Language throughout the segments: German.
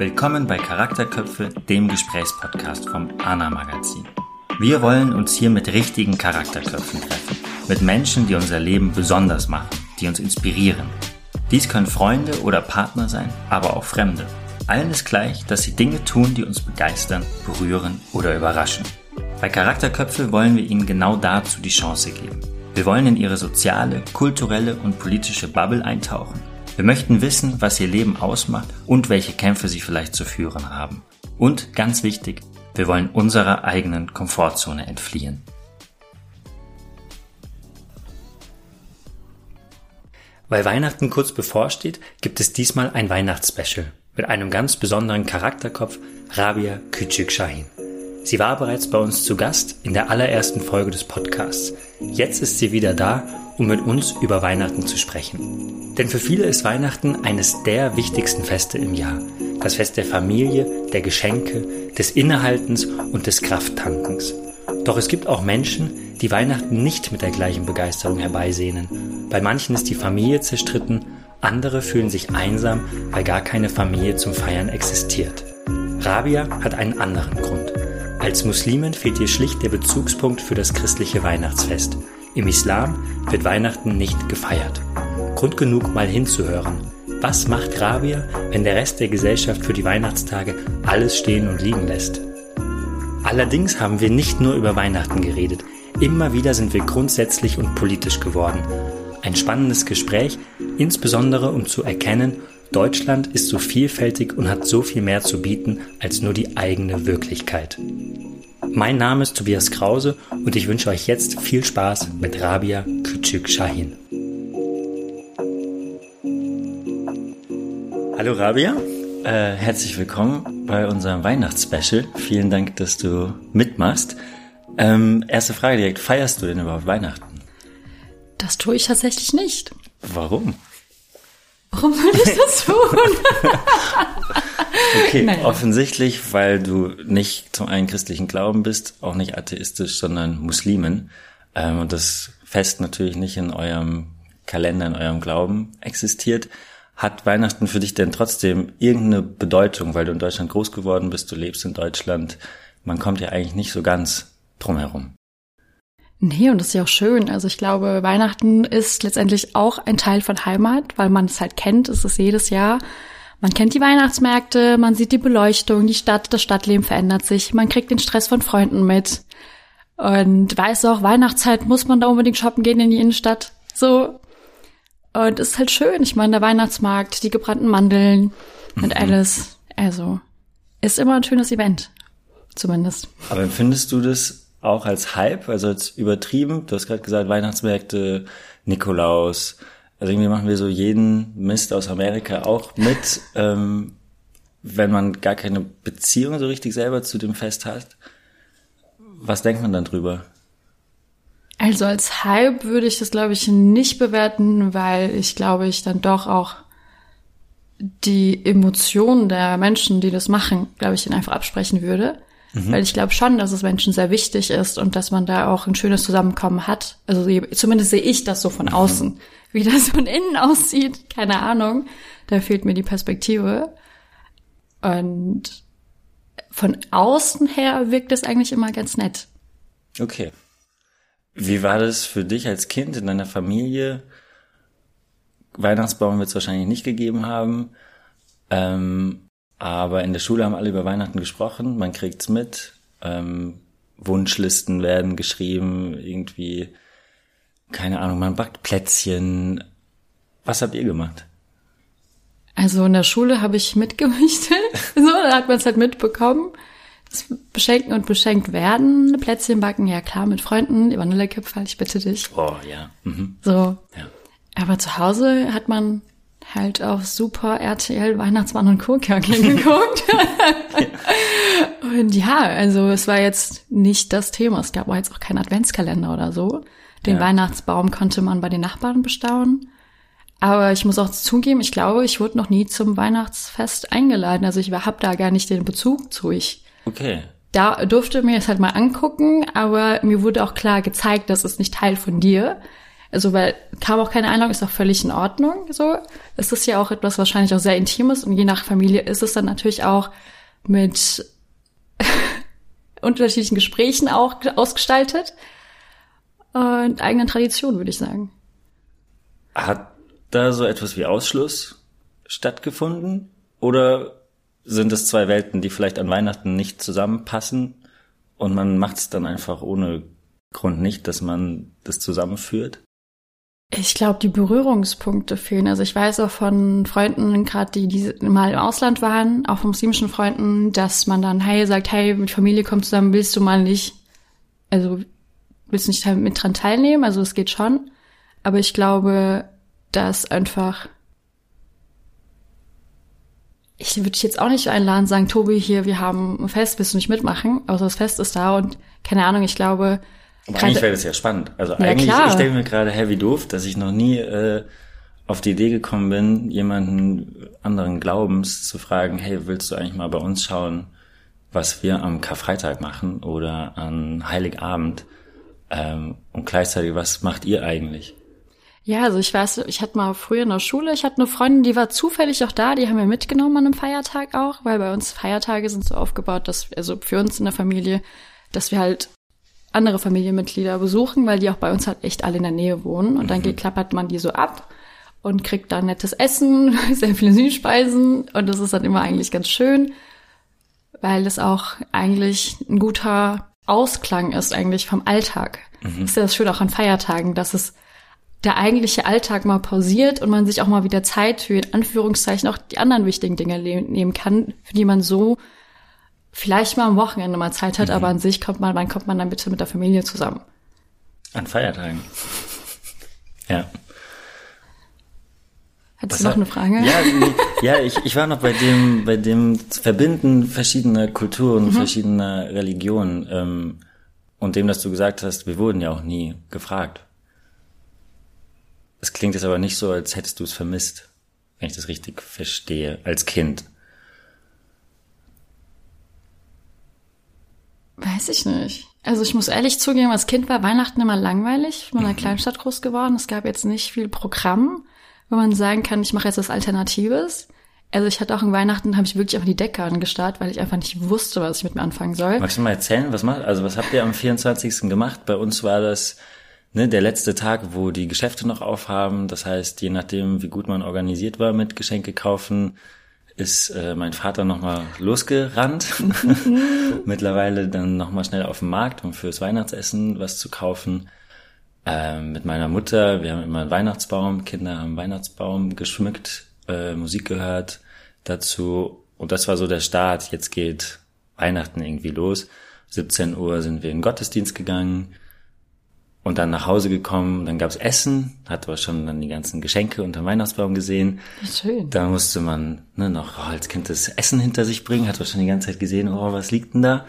Willkommen bei Charakterköpfe, dem Gesprächspodcast vom ANA Magazin. Wir wollen uns hier mit richtigen Charakterköpfen treffen, mit Menschen, die unser Leben besonders machen, die uns inspirieren. Dies können Freunde oder Partner sein, aber auch Fremde. Allen ist gleich, dass sie Dinge tun, die uns begeistern, berühren oder überraschen. Bei Charakterköpfe wollen wir ihnen genau dazu die Chance geben. Wir wollen in ihre soziale, kulturelle und politische Bubble eintauchen. Wir möchten wissen, was ihr Leben ausmacht und welche Kämpfe sie vielleicht zu führen haben. Und ganz wichtig, wir wollen unserer eigenen Komfortzone entfliehen. Weil Weihnachten kurz bevorsteht, gibt es diesmal ein Weihnachtsspecial mit einem ganz besonderen Charakterkopf, Rabia Küçük Şahin. Sie war bereits bei uns zu Gast in der allerersten Folge des Podcasts. Jetzt ist sie wieder da, um mit uns über Weihnachten zu sprechen. Denn für viele ist Weihnachten eines der wichtigsten Feste im Jahr. Das Fest der Familie, der Geschenke, des Innehaltens und des Krafttankens. Doch es gibt auch Menschen, die Weihnachten nicht mit der gleichen Begeisterung herbeisehnen. Bei manchen ist die Familie zerstritten, andere fühlen sich einsam, weil gar keine Familie zum Feiern existiert. Rabia hat einen anderen Grund. Als Muslimin fehlt ihr schlicht der Bezugspunkt für das christliche Weihnachtsfest. Im Islam wird Weihnachten nicht gefeiert. Grund genug, mal hinzuhören. Was macht Rabia, wenn der Rest der Gesellschaft für die Weihnachtstage alles stehen und liegen lässt? Allerdings haben wir nicht nur über Weihnachten geredet. Immer wieder sind wir grundsätzlich und politisch geworden. Ein spannendes Gespräch, insbesondere um zu erkennen, Deutschland ist so vielfältig und hat so viel mehr zu bieten als nur die eigene Wirklichkeit. Mein Name ist Tobias Krause und ich wünsche euch jetzt viel Spaß mit Rabia Küçük Shahin. Hallo Rabia, äh, herzlich willkommen bei unserem Weihnachtsspecial. Vielen Dank, dass du mitmachst. Ähm, erste Frage direkt, feierst du denn überhaupt Weihnachten? Das tue ich tatsächlich nicht. Warum? Warum würde ich das tun? okay, naja. offensichtlich, weil du nicht zum einen christlichen Glauben bist, auch nicht atheistisch, sondern Muslimen. Ähm, und das Fest natürlich nicht in eurem Kalender, in eurem Glauben existiert. Hat Weihnachten für dich denn trotzdem irgendeine Bedeutung, weil du in Deutschland groß geworden bist, du lebst in Deutschland? Man kommt ja eigentlich nicht so ganz drumherum. Nee, und das ist ja auch schön. Also ich glaube, Weihnachten ist letztendlich auch ein Teil von Heimat, weil man es halt kennt, es ist jedes Jahr. Man kennt die Weihnachtsmärkte, man sieht die Beleuchtung, die Stadt, das Stadtleben verändert sich, man kriegt den Stress von Freunden mit. Und weiß auch, Weihnachtszeit muss man da unbedingt shoppen gehen in die Innenstadt. So. Und es ist halt schön. Ich meine, der Weihnachtsmarkt, die gebrannten Mandeln und mhm. alles. Also, ist immer ein schönes Event. Zumindest. Aber empfindest du das auch als Hype, also als übertrieben. Du hast gerade gesagt, Weihnachtsmärkte, Nikolaus. Also irgendwie machen wir so jeden Mist aus Amerika auch mit, ähm, wenn man gar keine Beziehung so richtig selber zu dem Fest hat. Was denkt man dann drüber? Also als Hype würde ich das, glaube ich, nicht bewerten, weil ich glaube, ich dann doch auch die Emotionen der Menschen, die das machen, glaube ich, ihnen einfach absprechen würde. Mhm. Weil ich glaube schon, dass es Menschen sehr wichtig ist und dass man da auch ein schönes Zusammenkommen hat. Also zumindest sehe ich das so von mhm. außen. Wie das von innen aussieht, keine Ahnung. Da fehlt mir die Perspektive. Und von außen her wirkt es eigentlich immer ganz nett. Okay. Wie war das für dich als Kind in deiner Familie? Weihnachtsbaum wird es wahrscheinlich nicht gegeben haben. Ähm, aber in der Schule haben alle über Weihnachten gesprochen, man kriegt's mit. Ähm, Wunschlisten werden geschrieben, irgendwie, keine Ahnung, man backt Plätzchen. Was habt ihr gemacht? Also in der Schule habe ich mitgemischt. so, da hat man es halt mitbekommen. Das Beschenken und beschenkt werden, Plätzchen backen, ja klar, mit Freunden, Vanillekipferl, ich bitte dich. Oh, ja. Mhm. So. Ja. Aber zu Hause hat man halt auf Super RTL Weihnachtsmann und Kurkärchen geguckt. und ja, also es war jetzt nicht das Thema. Es gab auch jetzt auch keinen Adventskalender oder so. Den ja. Weihnachtsbaum konnte man bei den Nachbarn bestaunen. Aber ich muss auch zugeben, ich glaube, ich wurde noch nie zum Weihnachtsfest eingeladen. Also ich habe da gar nicht den Bezug zu. Ich okay. da durfte mir das halt mal angucken, aber mir wurde auch klar gezeigt, das ist nicht Teil von dir. Also, weil kam auch keine Einladung, ist auch völlig in Ordnung. So, es ist ja auch etwas wahrscheinlich auch sehr Intimes und je nach Familie ist es dann natürlich auch mit unterschiedlichen Gesprächen auch ausgestaltet und eigenen Traditionen, würde ich sagen. Hat da so etwas wie Ausschluss stattgefunden? Oder sind es zwei Welten, die vielleicht an Weihnachten nicht zusammenpassen und man macht es dann einfach ohne Grund nicht, dass man das zusammenführt? Ich glaube, die Berührungspunkte fehlen. Also ich weiß auch von Freunden, gerade die, die mal im Ausland waren, auch von muslimischen Freunden, dass man dann, hey, sagt, hey, mit Familie kommt zusammen, willst du mal nicht, also willst du nicht mit dran teilnehmen? Also es geht schon. Aber ich glaube, dass einfach ich würde dich jetzt auch nicht einladen, sagen, Tobi, hier, wir haben ein Fest, willst du nicht mitmachen? Außer das Fest ist da und keine Ahnung, ich glaube, aber eigentlich wäre das ja spannend. Also ja, eigentlich, klar. ich denke mir gerade, hä, wie doof, dass ich noch nie äh, auf die Idee gekommen bin, jemanden anderen Glaubens zu fragen, hey, willst du eigentlich mal bei uns schauen, was wir am Karfreitag machen oder an Heiligabend? Ähm, und gleichzeitig, was macht ihr eigentlich? Ja, also ich weiß, ich hatte mal früher in der Schule, ich hatte eine Freundin, die war zufällig auch da, die haben wir mitgenommen an einem Feiertag auch, weil bei uns Feiertage sind so aufgebaut, dass, also für uns in der Familie, dass wir halt andere Familienmitglieder besuchen, weil die auch bei uns halt echt alle in der Nähe wohnen. Und dann mhm. klappert man die so ab und kriegt da nettes Essen, sehr viele Süßspeisen. Und das ist dann immer eigentlich ganz schön, weil es auch eigentlich ein guter Ausklang ist eigentlich vom Alltag. Mhm. ist ja das Schöne auch an Feiertagen, dass es der eigentliche Alltag mal pausiert und man sich auch mal wieder Zeit für in Anführungszeichen auch die anderen wichtigen Dinge nehmen kann, für die man so vielleicht mal am Wochenende mal Zeit hat, mhm. aber an sich kommt man, wann kommt man dann bitte mit der Familie zusammen? An Feiertagen. ja. Hattest du noch eine Frage? Ja, ja ich, ich war noch bei dem, bei dem Verbinden verschiedener Kulturen, mhm. verschiedener Religionen ähm, und dem, dass du gesagt hast, wir wurden ja auch nie gefragt. Es klingt jetzt aber nicht so, als hättest du es vermisst, wenn ich das richtig verstehe, als Kind. Weiß ich nicht. Also ich muss ehrlich zugeben, als Kind war Weihnachten immer langweilig. Ich bin in einer mhm. Kleinstadt groß geworden. Es gab jetzt nicht viel Programm, wo man sagen kann, ich mache jetzt was Alternatives. Also ich hatte auch in Weihnachten, habe ich wirklich einfach die Decke angestarrt, weil ich einfach nicht wusste, was ich mit mir anfangen soll. Magst du mal erzählen, was macht, also was habt ihr am 24. gemacht? Bei uns war das ne, der letzte Tag, wo die Geschäfte noch aufhaben. Das heißt, je nachdem, wie gut man organisiert war mit Geschenke kaufen, ist äh, mein Vater nochmal losgerannt. Mittlerweile dann nochmal schnell auf den Markt, um fürs Weihnachtsessen was zu kaufen. Ähm, mit meiner Mutter, wir haben immer einen Weihnachtsbaum, Kinder haben einen Weihnachtsbaum geschmückt, äh, Musik gehört dazu. Und das war so der Start. Jetzt geht Weihnachten irgendwie los. 17 Uhr sind wir in den Gottesdienst gegangen und dann nach Hause gekommen, dann gab's Essen, hat aber schon dann die ganzen Geschenke unter dem Weihnachtsbaum gesehen. Schön. Da musste man ne, noch oh, als Kind das Essen hinter sich bringen, hat schon die ganze Zeit gesehen, oh, was liegt denn da?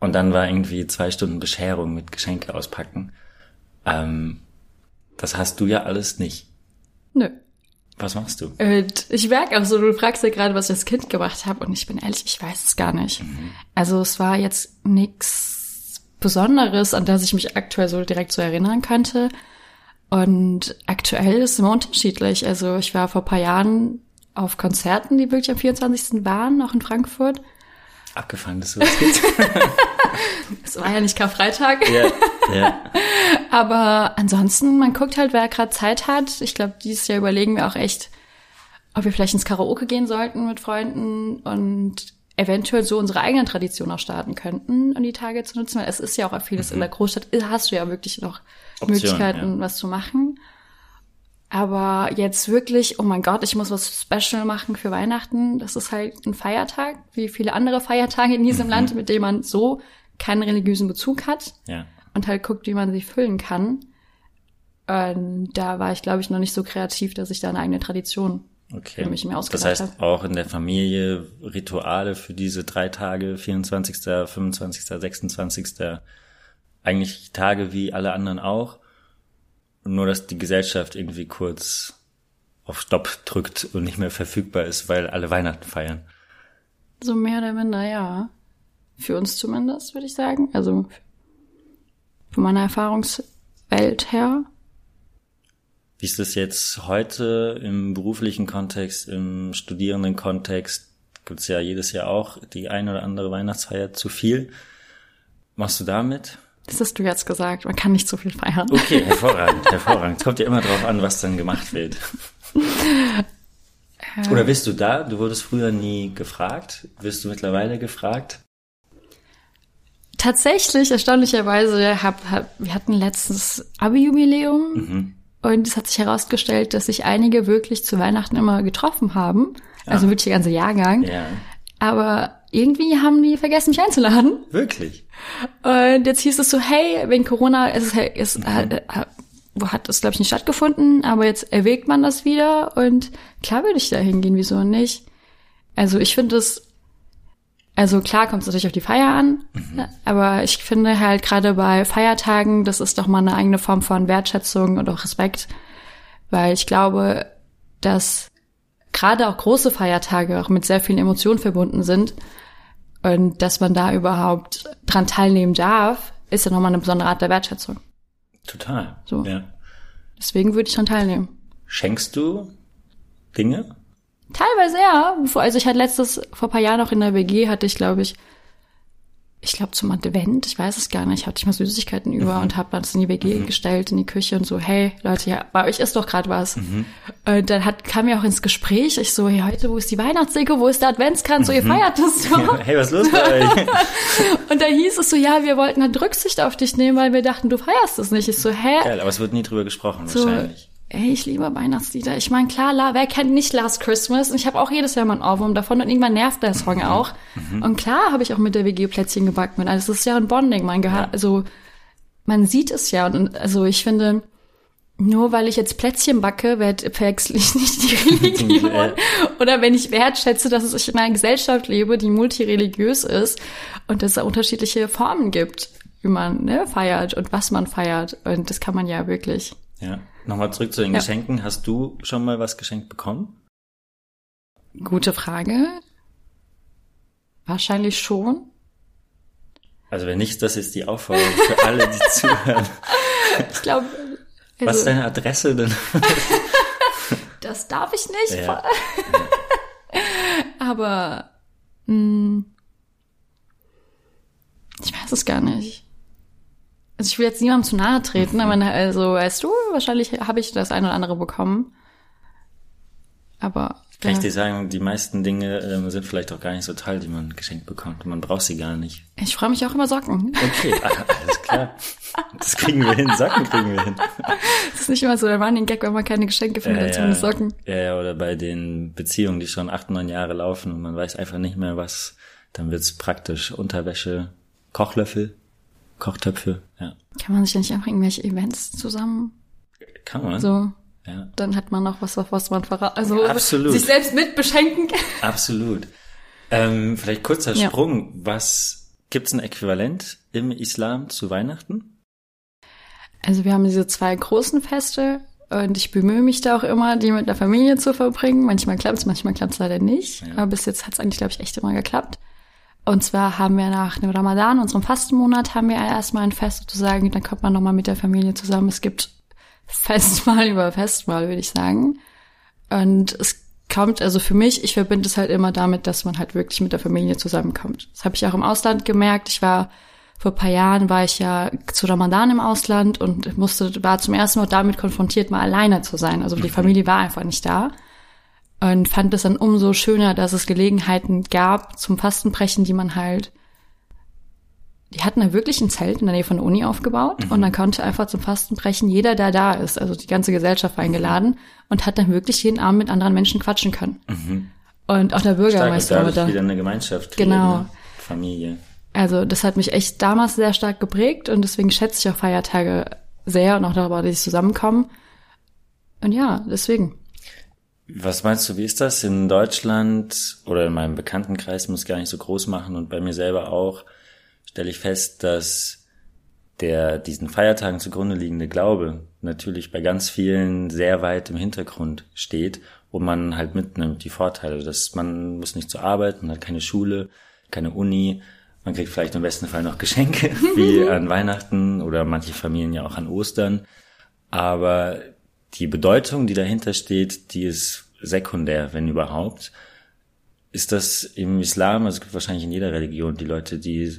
Und dann war irgendwie zwei Stunden Bescherung mit Geschenke auspacken. Ähm, das hast du ja alles nicht. Nö. Was machst du? Äh, ich merke auch so, du fragst ja gerade, was ich als Kind gemacht habe und ich bin ehrlich, ich weiß es gar nicht. Mhm. Also es war jetzt nix Besonderes, an das ich mich aktuell so direkt so erinnern könnte. Und aktuell ist es immer unterschiedlich. Also ich war vor paar Jahren auf Konzerten, die wirklich am 24. waren, auch in Frankfurt. Abgefahren, dass sowas gibt. Es war ja nicht Karfreitag. Ja, ja. Aber ansonsten, man guckt halt, wer gerade Zeit hat. Ich glaube, dieses Jahr überlegen wir auch echt, ob wir vielleicht ins Karaoke gehen sollten mit Freunden und eventuell so unsere eigene Tradition auch starten könnten, um die Tage zu nutzen, weil es ist ja auch vieles mhm. in der Großstadt, hast du ja wirklich noch Option, Möglichkeiten, ja. was zu machen. Aber jetzt wirklich, oh mein Gott, ich muss was Special machen für Weihnachten. Das ist halt ein Feiertag, wie viele andere Feiertage in diesem mhm. Land, mit dem man so keinen religiösen Bezug hat. Ja. Und halt guckt, wie man sie füllen kann. Und da war ich, glaube ich, noch nicht so kreativ, dass ich da eine eigene Tradition Okay. Mich mir das heißt habe. auch in der Familie Rituale für diese drei Tage, 24., 25., 26. Eigentlich Tage wie alle anderen auch. Nur, dass die Gesellschaft irgendwie kurz auf Stopp drückt und nicht mehr verfügbar ist, weil alle Weihnachten feiern. So mehr oder minder, ja. Für uns zumindest, würde ich sagen. Also von meiner Erfahrungswelt her. Wie ist das jetzt heute im beruflichen Kontext, im studierenden Kontext? Gibt es ja jedes Jahr auch die ein oder andere Weihnachtsfeier zu viel. Machst du damit? Das hast du jetzt gesagt. Man kann nicht zu viel feiern. Okay, hervorragend, hervorragend. Es kommt ja immer drauf an, was dann gemacht wird. Oder bist du da? Du wurdest früher nie gefragt. Wirst du mittlerweile gefragt? Tatsächlich, erstaunlicherweise, hab, hab, wir hatten letztens Abi-Jubiläum mhm. Und es hat sich herausgestellt, dass sich einige wirklich zu Weihnachten immer getroffen haben. Also wirklich der ganze Jahrgang. Ja. Aber irgendwie haben die vergessen, mich einzuladen. Wirklich? Und jetzt hieß es so, hey, wegen Corona, es ist, es mhm. hat, hat das, glaube ich, nicht stattgefunden, aber jetzt erwägt man das wieder und klar würde ich da hingehen, wieso nicht? Also ich finde es, also klar kommt es natürlich auf die Feier an, mhm. aber ich finde halt gerade bei Feiertagen, das ist doch mal eine eigene Form von Wertschätzung und auch Respekt, weil ich glaube, dass gerade auch große Feiertage auch mit sehr vielen Emotionen verbunden sind und dass man da überhaupt dran teilnehmen darf, ist ja nochmal eine besondere Art der Wertschätzung. Total. So. Ja. Deswegen würde ich dran teilnehmen. Schenkst du Dinge? Teilweise ja. Also ich hatte letztes, vor paar Jahren noch in der WG, hatte ich, glaube ich, ich glaube zum Advent, ich weiß es gar nicht, hatte ich mal Süßigkeiten über mhm. und habe das in die WG mhm. gestellt, in die Küche und so, hey Leute, ja, bei euch ist doch gerade was. Mhm. Und dann hat, kam mir auch ins Gespräch, ich so, hey, heute, wo ist die Weihnachtsdeko, wo ist der Adventskranz, so, ihr mhm. feiert das doch. hey, was ist los bei euch? und da hieß es so, ja, wir wollten halt Rücksicht auf dich nehmen, weil wir dachten, du feierst es nicht. Ich so, hä? Geil, aber es wird nie drüber gesprochen, so, wahrscheinlich ey, ich liebe Weihnachtslieder. Ich meine, klar, la, wer kennt nicht Last Christmas? Und ich habe auch jedes Jahr mal einen Ohrwurm davon und irgendwann nervt der Song mhm. auch. Mhm. Und klar habe ich auch mit der WG Plätzchen gebacken. Und also, das ist ja ein Bonding. Man ja. also man sieht es ja. Und also ich finde, nur weil ich jetzt Plätzchen backe, verwechsel ich nicht die Religion. Oder wenn ich wertschätze, dass ich in einer Gesellschaft lebe, die multireligiös ist und dass es unterschiedliche Formen gibt, wie man ne, feiert und was man feiert. Und das kann man ja wirklich. Ja. Nochmal zurück zu den ja. Geschenken. Hast du schon mal was geschenkt bekommen? Gute Frage. Wahrscheinlich schon. Also wenn nicht, das ist die Aufforderung für alle, die zuhören. Ich glaube. Also, was ist deine Adresse denn? das darf ich nicht. Ja. Aber mh, hm, ich weiß es gar nicht. Also ich will jetzt niemandem zu nahe treten, aber also weißt du, wahrscheinlich habe ich das eine oder andere bekommen. Aber kann ich dir sagen, die meisten Dinge ähm, sind vielleicht auch gar nicht so toll, die man geschenkt bekommt. Man braucht sie gar nicht. Ich freue mich auch über Socken. Okay, ah, alles klar. Das kriegen wir hin. Socken kriegen wir hin. Das ist nicht immer so der Running Gag, wenn man keine Geschenke findet, äh, zumindest Socken. Ja, ja, oder bei den Beziehungen, die schon acht, neun Jahre laufen und man weiß einfach nicht mehr was, dann wird's praktisch. Unterwäsche, Kochlöffel. Kochtöpfe, ja. Kann man sich ja nicht einfach irgendwelche Events zusammen? Kann man. So. Ja. Dann hat man noch was, was man verraten. Also Absolut. sich selbst mit beschenken. Absolut. Ähm, vielleicht kurzer Sprung. Ja. Was gibt's ein Äquivalent im Islam zu Weihnachten? Also wir haben diese zwei großen Feste und ich bemühe mich da auch immer, die mit der Familie zu verbringen. Manchmal klappt's, manchmal klappt's leider nicht. Ja. Aber bis jetzt hat's eigentlich, glaube ich, echt immer geklappt. Und zwar haben wir nach dem Ramadan, unserem Fastenmonat, haben wir erstmal ein Fest sozusagen, dann kommt man nochmal mit der Familie zusammen. Es gibt Festmahl über Festmahl, würde ich sagen. Und es kommt, also für mich, ich verbinde es halt immer damit, dass man halt wirklich mit der Familie zusammenkommt. Das habe ich auch im Ausland gemerkt. Ich war vor paar Jahren war ich ja zu Ramadan im Ausland und musste, war zum ersten Mal damit konfrontiert, mal alleine zu sein. Also die mhm. Familie war einfach nicht da und fand es dann umso schöner, dass es Gelegenheiten gab zum Fastenbrechen, die man halt die hatten da wirklich ein Zelt in der Nähe von der Uni aufgebaut mhm. und dann konnte einfach zum Fastenbrechen jeder, der da ist, also die ganze Gesellschaft war eingeladen mhm. und hat dann wirklich jeden Abend mit anderen Menschen quatschen können. Mhm. Und auch der Bürgermeister war da. wieder eine Gemeinschaft. Genau. Eine Familie. Also das hat mich echt damals sehr stark geprägt und deswegen schätze ich auch Feiertage sehr und auch darüber, dass sie zusammenkommen. Und ja, deswegen. Was meinst du, wie ist das in Deutschland oder in meinem Bekanntenkreis, muss gar nicht so groß machen und bei mir selber auch, stelle ich fest, dass der diesen Feiertagen zugrunde liegende Glaube natürlich bei ganz vielen sehr weit im Hintergrund steht und man halt mitnimmt die Vorteile, dass man muss nicht zur Arbeit, man hat keine Schule, keine Uni, man kriegt vielleicht im besten Fall noch Geschenke, wie an Weihnachten oder manche Familien ja auch an Ostern. Aber die Bedeutung, die dahinter steht, die ist sekundär, wenn überhaupt. Ist das im Islam, also es gibt wahrscheinlich in jeder Religion die Leute, die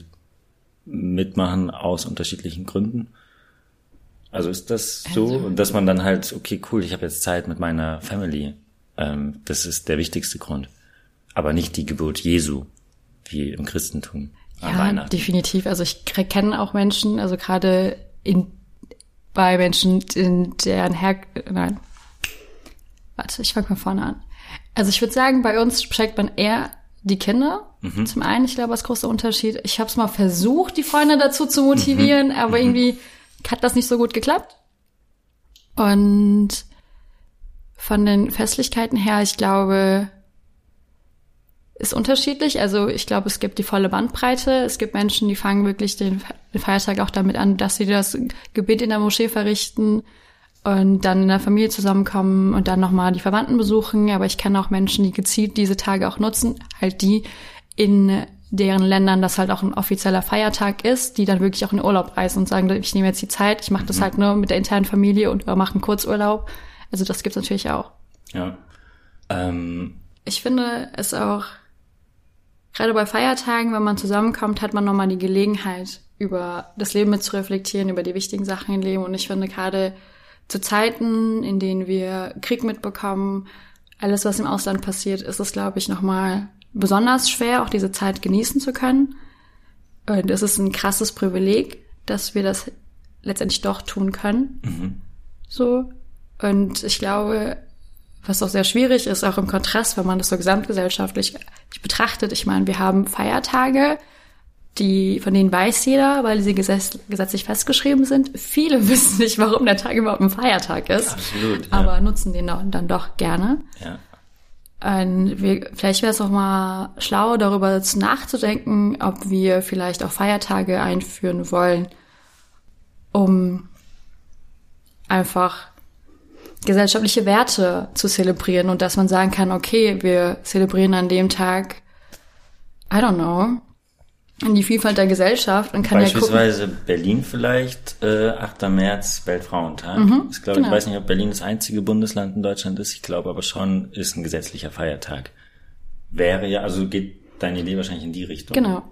mitmachen aus unterschiedlichen Gründen. Also ist das so, also, dass man dann halt, okay, cool, ich habe jetzt Zeit mit meiner Family. Ähm, das ist der wichtigste Grund. Aber nicht die Geburt Jesu, wie im Christentum. Ja, definitiv. Also ich kenne auch Menschen, also gerade in bei Menschen, in deren Her nein. Warte, ich fange mal vorne an. Also ich würde sagen, bei uns schreckt man eher die Kinder. Mhm. Zum einen, ich glaube, das große Unterschied. Ich habe es mal versucht, die Freunde dazu zu motivieren, mhm. aber mhm. irgendwie hat das nicht so gut geklappt. Und von den Festlichkeiten her, ich glaube, ist unterschiedlich. Also ich glaube, es gibt die volle Bandbreite. Es gibt Menschen, die fangen wirklich den Feiertag auch damit an, dass sie das Gebet in der Moschee verrichten und dann in der Familie zusammenkommen und dann nochmal die Verwandten besuchen. Aber ich kenne auch Menschen, die gezielt diese Tage auch nutzen, halt die in deren Ländern das halt auch ein offizieller Feiertag ist, die dann wirklich auch in Urlaub reisen und sagen, ich nehme jetzt die Zeit, ich mache das mhm. halt nur mit der internen Familie und wir machen Kurzurlaub. Also das gibt's natürlich auch. Ja. Ähm. Ich finde es auch gerade bei Feiertagen, wenn man zusammenkommt, hat man nochmal die Gelegenheit, über das Leben mit zu reflektieren, über die wichtigen Sachen im Leben. Und ich finde gerade zu Zeiten, in denen wir Krieg mitbekommen, alles, was im Ausland passiert, ist es, glaube ich, nochmal besonders schwer, auch diese Zeit genießen zu können. Und es ist ein krasses Privileg, dass wir das letztendlich doch tun können. Mhm. So. Und ich glaube, was auch sehr schwierig ist, auch im Kontrast, wenn man das so gesamtgesellschaftlich betrachtet. Ich meine, wir haben Feiertage, die, von denen weiß jeder, weil sie gesetz, gesetzlich festgeschrieben sind. Viele wissen nicht, warum der Tag überhaupt ein Feiertag ist. Absolut. Ja. Aber nutzen den dann doch gerne. Ja. Und wir, vielleicht wäre es auch mal schlau, darüber nachzudenken, ob wir vielleicht auch Feiertage einführen wollen, um einfach gesellschaftliche Werte zu zelebrieren und dass man sagen kann, okay, wir zelebrieren an dem Tag, I don't know, die Vielfalt der Gesellschaft und kann Beispielsweise ja Berlin vielleicht, äh, 8. März, Weltfrauentag. Mhm, ich glaube, genau. ich weiß nicht, ob Berlin das einzige Bundesland in Deutschland ist. Ich glaube aber schon, ist ein gesetzlicher Feiertag. Wäre ja, also geht deine Idee wahrscheinlich in die Richtung. Genau.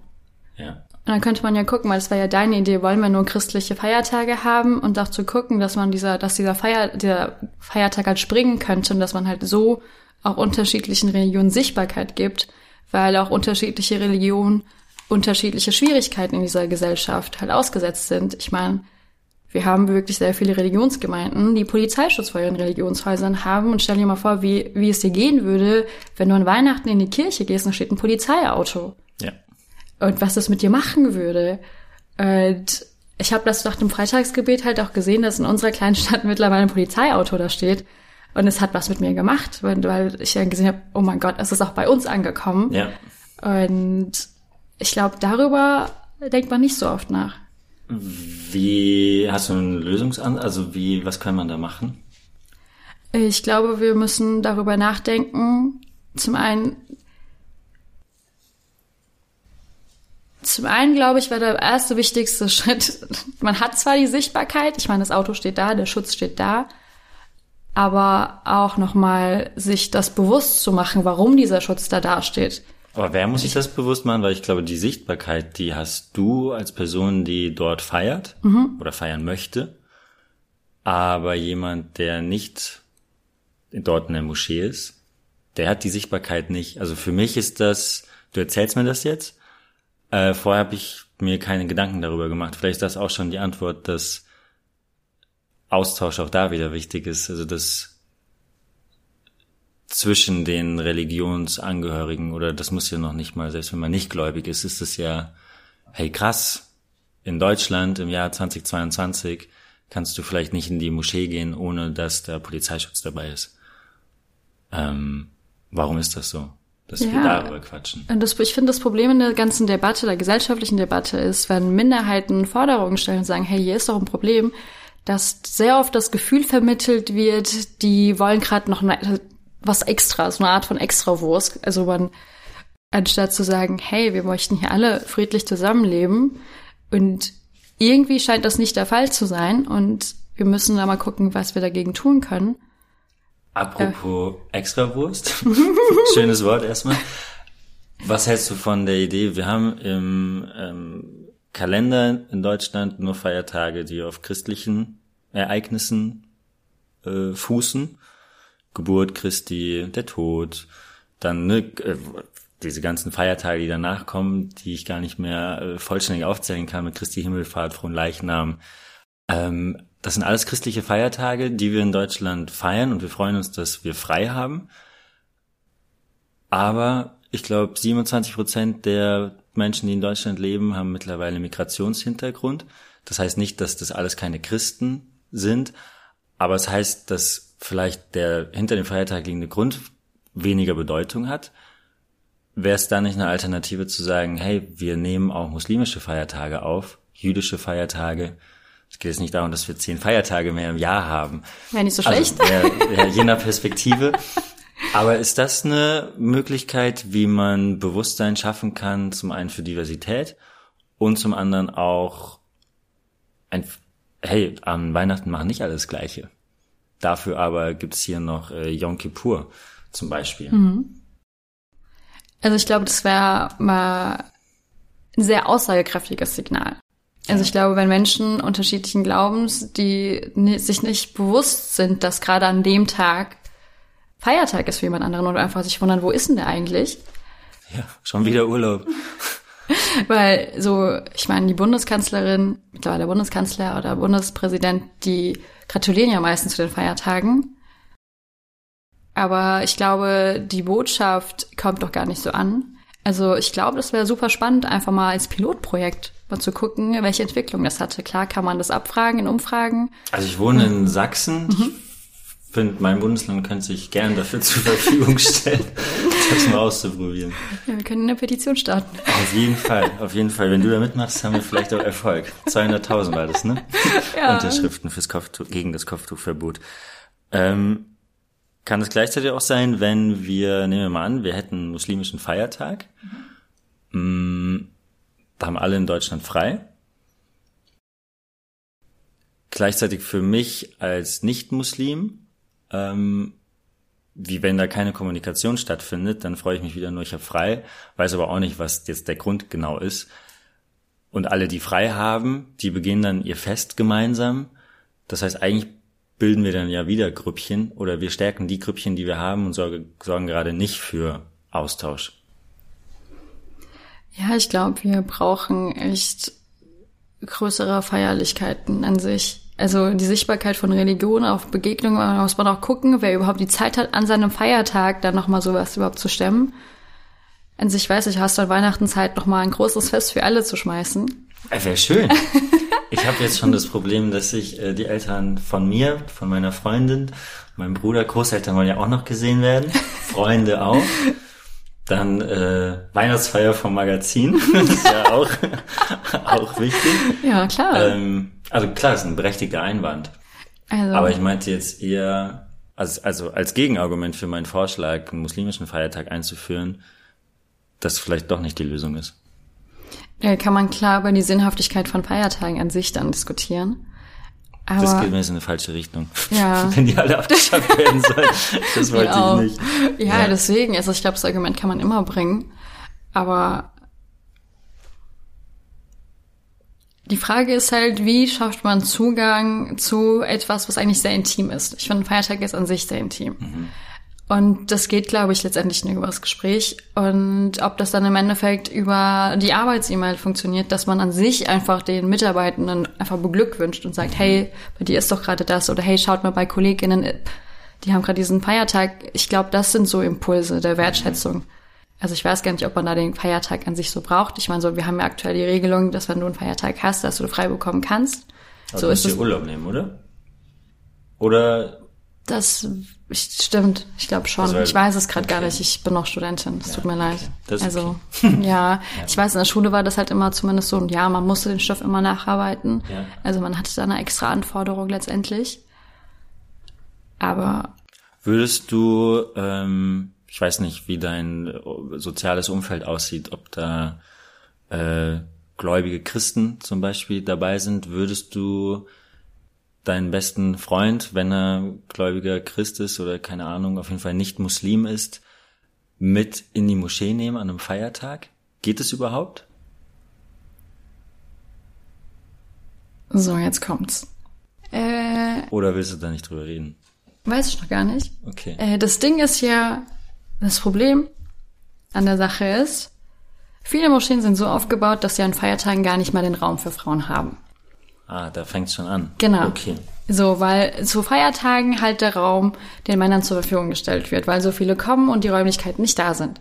Ja. Und dann könnte man ja gucken, weil das war ja deine Idee, wollen wir nur christliche Feiertage haben und auch zu gucken, dass man dieser, dass dieser Feier, dieser Feiertag halt springen könnte und dass man halt so auch unterschiedlichen Religionen Sichtbarkeit gibt, weil auch unterschiedliche Religionen unterschiedliche Schwierigkeiten in dieser Gesellschaft halt ausgesetzt sind. Ich meine, wir haben wirklich sehr viele Religionsgemeinden, die Polizeischutz vor ihren Religionshäusern haben und stell dir mal vor, wie, wie es dir gehen würde, wenn du an Weihnachten in die Kirche gehst und da steht ein Polizeiauto. Und was das mit dir machen würde. Und ich habe das nach dem Freitagsgebet halt auch gesehen, dass in unserer kleinen Stadt mittlerweile ein Polizeiauto da steht. Und es hat was mit mir gemacht, weil ich dann gesehen habe, oh mein Gott, es ist auch bei uns angekommen. Ja. Und ich glaube, darüber denkt man nicht so oft nach. Wie hast du einen Lösungsansatz? Also wie, was kann man da machen? Ich glaube, wir müssen darüber nachdenken. Zum einen, Zum einen, glaube ich, war der erste wichtigste Schritt, man hat zwar die Sichtbarkeit, ich meine, das Auto steht da, der Schutz steht da, aber auch nochmal sich das bewusst zu machen, warum dieser Schutz da dasteht. Aber wer muss sich das bewusst machen? Weil ich glaube, die Sichtbarkeit, die hast du als Person, die dort feiert mhm. oder feiern möchte. Aber jemand, der nicht dort in der Moschee ist, der hat die Sichtbarkeit nicht. Also für mich ist das, du erzählst mir das jetzt, äh, vorher habe ich mir keine Gedanken darüber gemacht. Vielleicht ist das auch schon die Antwort, dass Austausch auch da wieder wichtig ist. Also dass zwischen den Religionsangehörigen oder das muss ja noch nicht mal, selbst wenn man nicht gläubig ist, ist es ja, hey krass, in Deutschland im Jahr 2022 kannst du vielleicht nicht in die Moschee gehen, ohne dass der Polizeischutz dabei ist. Ähm, warum ist das so? Dass ja. wir darüber quatschen. Und das, ich finde, das Problem in der ganzen Debatte, der gesellschaftlichen Debatte ist, wenn Minderheiten Forderungen stellen und sagen, hey, hier ist doch ein Problem, dass sehr oft das Gefühl vermittelt wird, die wollen gerade noch eine, was Extras, eine Art von Extrawurst. Also man, anstatt zu sagen, hey, wir möchten hier alle friedlich zusammenleben und irgendwie scheint das nicht der Fall zu sein und wir müssen da mal gucken, was wir dagegen tun können. Apropos äh. Extrawurst. Schönes Wort erstmal. Was hältst du von der Idee? Wir haben im ähm, Kalender in Deutschland nur Feiertage, die auf christlichen Ereignissen äh, fußen. Geburt Christi, der Tod, dann ne, äh, diese ganzen Feiertage, die danach kommen, die ich gar nicht mehr äh, vollständig aufzählen kann, mit Christi Himmelfahrt, Frohen Leichnam. Ähm, das sind alles christliche Feiertage, die wir in Deutschland feiern und wir freuen uns, dass wir frei haben. Aber ich glaube, 27 Prozent der Menschen, die in Deutschland leben, haben mittlerweile Migrationshintergrund. Das heißt nicht, dass das alles keine Christen sind, aber es heißt, dass vielleicht der hinter dem Feiertag liegende Grund weniger Bedeutung hat. Wäre es da nicht eine Alternative zu sagen, hey, wir nehmen auch muslimische Feiertage auf, jüdische Feiertage. Es geht jetzt nicht darum, dass wir zehn Feiertage mehr im Jahr haben. Wäre nicht so also, schlecht. Also, wär je nach Perspektive. Aber ist das eine Möglichkeit, wie man Bewusstsein schaffen kann, zum einen für Diversität und zum anderen auch ein, hey, an Weihnachten machen nicht alles Gleiche. Dafür aber gibt's hier noch äh, Yom Kippur zum Beispiel. Mhm. Also ich glaube, das wäre mal ein sehr aussagekräftiges Signal. Also ich glaube, wenn Menschen unterschiedlichen Glaubens, die sich nicht bewusst sind, dass gerade an dem Tag Feiertag ist für jemand anderen oder einfach sich wundern, wo ist denn der eigentlich? Ja, schon wieder Urlaub. Weil so, ich meine, die Bundeskanzlerin, mittlerweile Bundeskanzler oder Bundespräsident, die gratulieren ja meistens zu den Feiertagen. Aber ich glaube, die Botschaft kommt doch gar nicht so an. Also ich glaube, das wäre super spannend, einfach mal als Pilotprojekt mal zu gucken, welche Entwicklung das hatte. Klar kann man das abfragen in Umfragen. Also ich wohne in Sachsen. Mhm. Ich finde, mein Bundesland könnte sich gern dafür zur Verfügung stellen, das mal auszuprobieren. Ja, wir können eine Petition starten. Auf jeden Fall, auf jeden Fall. Wenn du da mitmachst, haben wir vielleicht auch Erfolg. 200.000 war das, ne? Ja. Unterschriften fürs Kopftuch, gegen das Kopftuchverbot. Ähm, kann es gleichzeitig auch sein, wenn wir, nehmen wir mal an, wir hätten einen muslimischen Feiertag, mhm. Da haben alle in Deutschland frei. Gleichzeitig für mich als Nicht-Muslim, ähm, wie wenn da keine Kommunikation stattfindet, dann freue ich mich wieder nur, ich habe frei, weiß aber auch nicht, was jetzt der Grund genau ist. Und alle, die frei haben, die beginnen dann ihr Fest gemeinsam. Das heißt, eigentlich bilden wir dann ja wieder Grüppchen oder wir stärken die Grüppchen, die wir haben und sorge, sorgen gerade nicht für Austausch. Ja, ich glaube, wir brauchen echt größere Feierlichkeiten an sich. Also die Sichtbarkeit von Religion auf Begegnungen, da muss man auch gucken, wer überhaupt die Zeit hat, an seinem Feiertag dann nochmal sowas überhaupt zu stemmen. An sich weiß ich, hast du an Weihnachten Zeit, nochmal ein großes Fest für alle zu schmeißen. Wäre schön. Ich habe jetzt schon das Problem, dass ich äh, die Eltern von mir, von meiner Freundin, meinem Bruder, Großeltern wollen ja auch noch gesehen werden, Freunde auch. Dann äh, Weihnachtsfeier vom Magazin, das ist ja auch, auch wichtig. Ja, klar. Ähm, also klar, ist ein berechtigter Einwand. Also. Aber ich meinte jetzt eher, also, also als Gegenargument für meinen Vorschlag, einen muslimischen Feiertag einzuführen, dass vielleicht doch nicht die Lösung ist. Ja, kann man klar über die Sinnhaftigkeit von Feiertagen an sich dann diskutieren. Aber, das geht mir jetzt in eine falsche Richtung. Ja. Wenn die alle abgeschafft werden sollen. Das wollte ich nicht. Ja, ja, deswegen. Also ich glaube, das Argument kann man immer bringen. Aber die Frage ist halt, wie schafft man Zugang zu etwas, was eigentlich sehr intim ist? Ich finde, Feiertag ist an sich sehr intim. Mhm. Und das geht, glaube ich, letztendlich nur über das Gespräch. Und ob das dann im Endeffekt über die Arbeits-E-Mail funktioniert, dass man an sich einfach den Mitarbeitenden einfach beglückwünscht und sagt, hey, bei dir ist doch gerade das oder hey, schaut mal bei Kolleginnen, die haben gerade diesen Feiertag. Ich glaube, das sind so Impulse der Wertschätzung. Also ich weiß gar nicht, ob man da den Feiertag an sich so braucht. Ich meine, so, wir haben ja aktuell die Regelung, dass wenn du einen Feiertag hast, dass du frei bekommen kannst. Aber so du musst ist dir Urlaub nehmen, oder? Oder das stimmt, ich glaube schon. Also, ich weiß es gerade okay. gar nicht. Ich bin noch Studentin. Es ja, tut mir leid. Okay. also okay. ja, ich weiß, in der Schule war das halt immer zumindest so. Und ja, man musste den Stoff immer nacharbeiten. Ja. Also man hatte da eine extra Anforderung letztendlich. Aber würdest du, ähm, ich weiß nicht, wie dein soziales Umfeld aussieht, ob da äh, gläubige Christen zum Beispiel dabei sind, würdest du deinen besten Freund, wenn er gläubiger Christ ist oder keine Ahnung, auf jeden Fall nicht Muslim ist, mit in die Moschee nehmen an einem Feiertag? Geht es überhaupt? So, jetzt kommt's. Äh, Oder willst du da nicht drüber reden? weiß ich noch gar nicht. Okay. Äh, das Ding ist ja, das Problem an der Sache ist, viele Moscheen sind so aufgebaut, dass sie an Feiertagen gar nicht mal den Raum für Frauen haben. Ah, da fängt's schon an. Genau. Okay. So, weil zu Feiertagen halt der Raum den Männern zur Verfügung gestellt wird, weil so viele kommen und die Räumlichkeiten nicht da sind.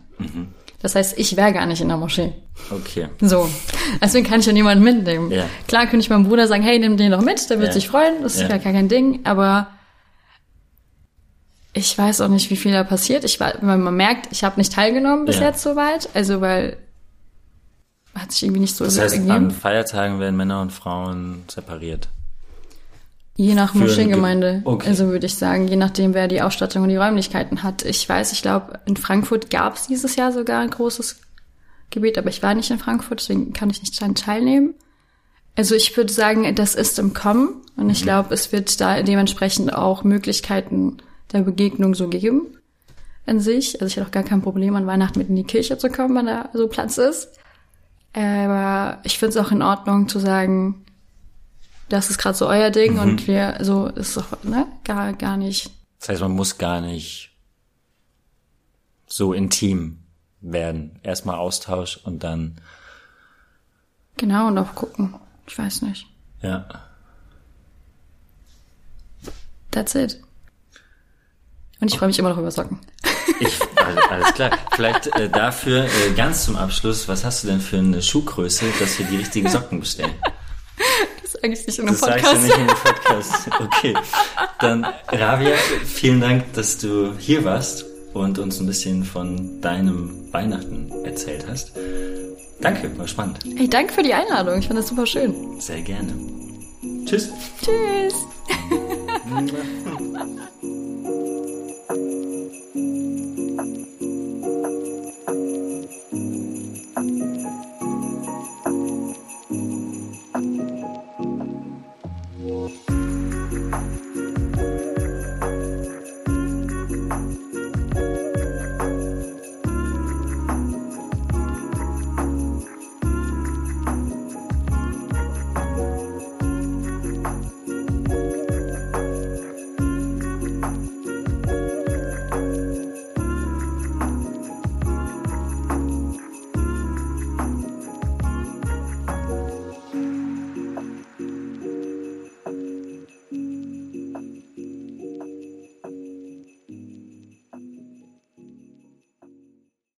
Das heißt, ich wäre gar nicht in der Moschee. Okay. So, deswegen kann ich ja niemanden mitnehmen. Ja. Klar könnte ich meinem Bruder sagen, hey, nimm den doch mit, der wird Ja. sich freuen, das ist Ja. gar kein Ding, aber ich weiß auch nicht, wie viel da passiert. Ich man merkt, ich habe nicht teilgenommen bis Ja. jetzt soweit, also weil hat sich irgendwie nicht so Das heißt, ergeben. an Feiertagen werden Männer und Frauen separiert. Je nach. Ge- Okay. Also würde ich sagen, je nachdem, wer die Ausstattung und die Räumlichkeiten hat. Ich weiß, ich glaube, in Frankfurt gab es dieses Jahr sogar ein großes Gebiet, aber ich war nicht in Frankfurt, deswegen kann ich nicht daran teilnehmen. Also ich würde sagen, das ist im Kommen und Mhm. ich glaube, es wird da dementsprechend auch Möglichkeiten der Begegnung so geben an sich. Also ich hätte auch gar kein Problem, an Weihnachten mit in die Kirche zu kommen, wenn da so Platz ist. Aber ich finde es auch in Ordnung zu sagen, das ist gerade so euer Ding und wir, so ist doch, ne, gar, gar nicht. Das heißt, man muss gar nicht so intim werden. Erstmal Austausch und dann, Genau, und auch gucken. Ich weiß nicht. ja. That's it. Und ich freue mich immer noch über Socken. Ich, alles, alles klar. Vielleicht äh, dafür äh, ganz zum Abschluss, was hast du denn für eine Schuhgröße, dass wir die richtigen Socken bestellen? Das sage ich nicht in einem Das sagst du Podcast. nicht in dem Podcast. Okay. Dann, Rabia, vielen Dank, dass du hier warst und uns ein bisschen von deinem Weihnachten erzählt hast. Danke, war spannend. Hey, danke für die Einladung. Ich fand das super schön. Sehr gerne. Tschüss. Tschüss.